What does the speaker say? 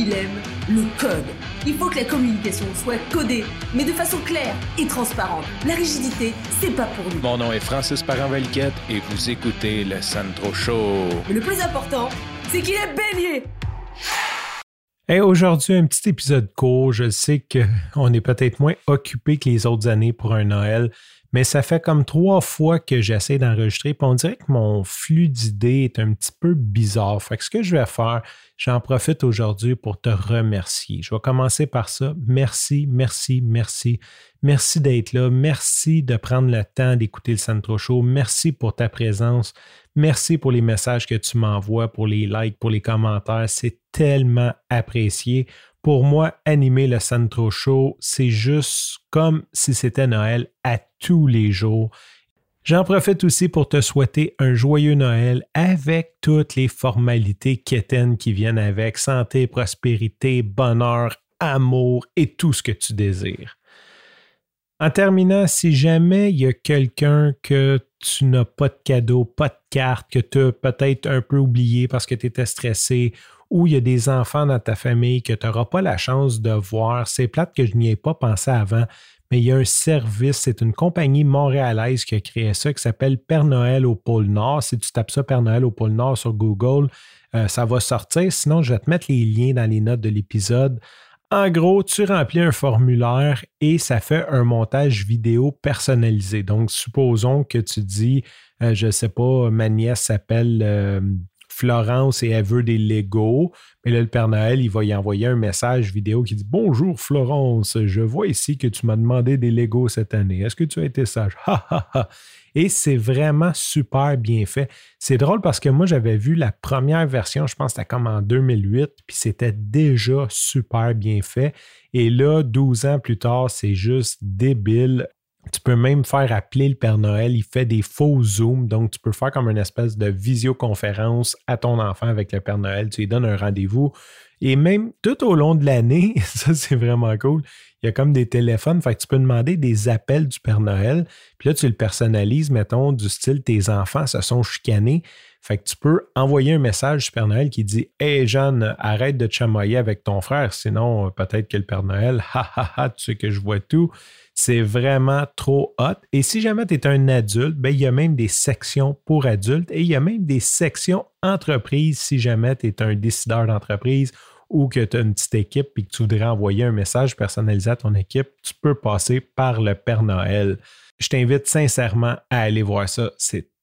il aime le code. Il faut que la communication soit codée, mais de façon claire et transparente. La rigidité, c'est pas pour nous. Mon nom est Francis parent et vous écoutez le Sandro Show. Mais le plus important, c'est qu'il est bélier. Hey, aujourd'hui, un petit épisode court. Je sais qu'on est peut-être moins occupé que les autres années pour un Noël, mais ça fait comme trois fois que j'essaie d'enregistrer, puis on dirait que mon flux d'idées est un petit peu bizarre. Ce que je vais faire, j'en profite aujourd'hui pour te remercier. Je vais commencer par ça. Merci, merci, merci. Merci d'être là. Merci de prendre le temps d'écouter le Centro Show. Merci pour ta présence. Merci pour les messages que tu m'envoies, pour les likes, pour les commentaires. C'est tellement apprécié. Pour moi, animer le Centro Show, c'est juste comme si c'était Noël à tous les jours. J'en profite aussi pour te souhaiter un joyeux Noël avec toutes les formalités quétaines qui viennent avec santé, prospérité, bonheur, amour et tout ce que tu désires. En terminant, si jamais il y a quelqu'un que tu n'as pas de cadeau, pas de carte, que tu as peut-être un peu oublié parce que tu étais stressé ou il y a des enfants dans ta famille que tu n'auras pas la chance de voir. C'est plate que je n'y ai pas pensé avant, mais il y a un service, c'est une compagnie montréalaise qui a créé ça qui s'appelle Père Noël au pôle Nord. Si tu tapes ça Père Noël au pôle Nord sur Google, euh, ça va sortir. Sinon, je vais te mettre les liens dans les notes de l'épisode. En gros, tu remplis un formulaire et ça fait un montage vidéo personnalisé. Donc, supposons que tu dis, euh, je ne sais pas, ma nièce s'appelle euh, Florence et elle veut des Legos. Mais là, le Père Noël, il va y envoyer un message vidéo qui dit Bonjour Florence, je vois ici que tu m'as demandé des Legos cette année. Est-ce que tu as été sage? Et c'est vraiment super bien fait. C'est drôle parce que moi, j'avais vu la première version, je pense que c'était comme en 2008, puis c'était déjà super bien fait. Et là, 12 ans plus tard, c'est juste débile. Tu peux même faire appeler le Père Noël. Il fait des faux Zooms. Donc, tu peux faire comme une espèce de visioconférence à ton enfant avec le Père Noël. Tu lui donnes un rendez-vous. Et même tout au long de l'année, ça c'est vraiment cool, il y a comme des téléphones, fait que tu peux demander des appels du Père Noël, puis là tu le personnalises, mettons, du style tes enfants se sont chicanés, fait que tu peux envoyer un message du Père Noël qui dit Hey Jeanne, arrête de chamoyer avec ton frère, sinon euh, peut-être que le Père Noël, ha ha ha, tu sais que je vois tout. C'est vraiment trop hot. Et si jamais tu es un adulte, ben, il y a même des sections pour adultes et il y a même des sections entreprises si jamais tu es un décideur d'entreprise ou que tu as une petite équipe et que tu voudrais envoyer un message personnalisé à ton équipe, tu peux passer par le Père Noël. Je t'invite sincèrement à aller voir ça. C'est